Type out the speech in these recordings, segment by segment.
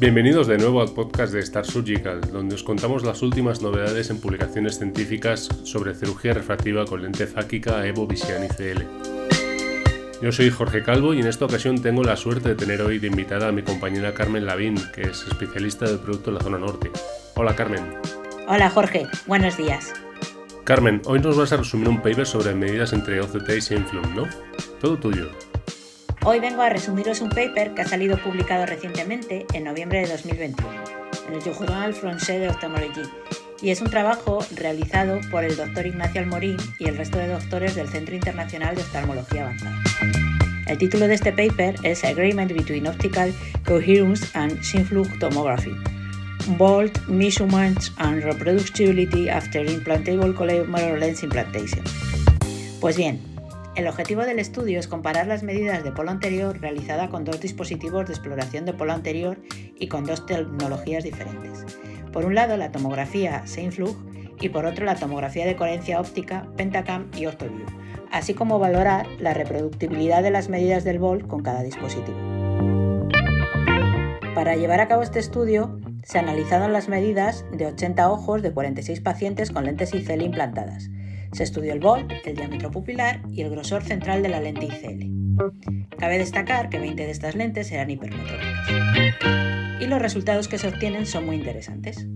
Bienvenidos de nuevo al podcast de Star Surgical, donde os contamos las últimas novedades en publicaciones científicas sobre cirugía refractiva con lente fáquica Evo Visian ICL. Yo soy Jorge Calvo y en esta ocasión tengo la suerte de tener hoy de invitada a mi compañera Carmen Lavín, que es especialista del producto en la zona norte. Hola Carmen. Hola Jorge, buenos días. Carmen, hoy nos vas a resumir un paper sobre medidas entre OCT y Sinflum, ¿no? Todo tuyo. Hoy vengo a resumiros un paper que ha salido publicado recientemente en noviembre de 2021 en el Journal Français de y es un trabajo realizado por el doctor Ignacio Almorín y el resto de doctores del Centro Internacional de Oftalmología Avanzada. El título de este paper es Agreement between Optical Coherence and Synflux Tomography. Bold Measurements and Reproducibility After Implantable Collateral Lens Implantation. Pues bien, el objetivo del estudio es comparar las medidas de polo anterior realizada con dos dispositivos de exploración de polo anterior y con dos tecnologías diferentes. Por un lado, la tomografía Seinflug y por otro, la tomografía de coherencia óptica Pentacam y OptoView, así como valorar la reproductibilidad de las medidas del VOL con cada dispositivo. Para llevar a cabo este estudio, se analizaron las medidas de 80 ojos de 46 pacientes con lentes ICL implantadas se estudió el bol, el diámetro pupilar y el grosor central de la lente ICL. Cabe destacar que 20 de estas lentes eran hipermetrópicas. Y los resultados que se obtienen son muy interesantes.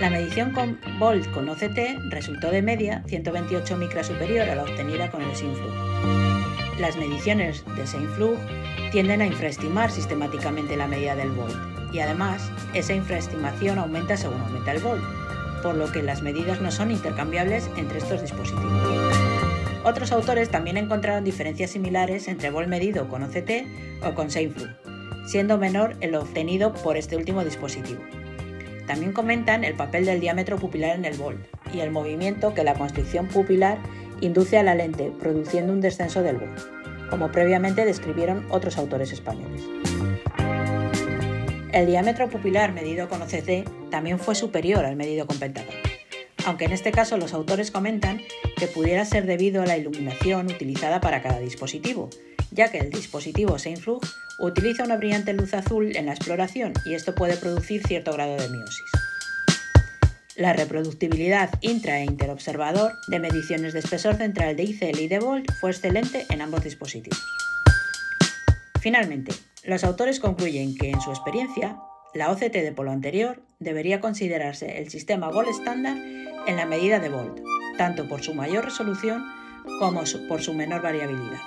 La medición con Volt con OCT resultó de media 128 micras superior a la obtenida con el Sinflug. Las mediciones de Sinflug tienden a infraestimar sistemáticamente la medida del Volt y además esa infraestimación aumenta según aumenta el Volt, por lo que las medidas no son intercambiables entre estos dispositivos. Otros autores también encontraron diferencias similares entre bol medido con OCT o con Seinflug, siendo menor el obtenido por este último dispositivo. También comentan el papel del diámetro pupilar en el bol y el movimiento que la constricción pupilar induce a la lente, produciendo un descenso del bol, como previamente describieron otros autores españoles. El diámetro pupilar medido con OCT también fue superior al medido con aunque en este caso los autores comentan que pudiera ser debido a la iluminación utilizada para cada dispositivo, ya que el dispositivo Seinflug utiliza una brillante luz azul en la exploración y esto puede producir cierto grado de miosis. La reproductibilidad intra e interobservador de mediciones de espesor central de ICL y de Volt fue excelente en ambos dispositivos. Finalmente, los autores concluyen que, en su experiencia, la OCT de polo anterior debería considerarse el sistema Volt estándar en la medida de Volt, tanto por su mayor resolución como por su menor variabilidad.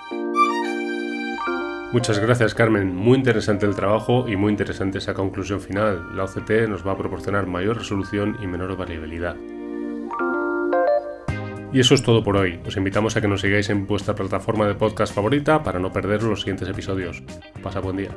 Muchas gracias Carmen, muy interesante el trabajo y muy interesante esa conclusión final. La OCT nos va a proporcionar mayor resolución y menor variabilidad. Y eso es todo por hoy. Os invitamos a que nos sigáis en vuestra plataforma de podcast favorita para no perder los siguientes episodios. Pasa buen día.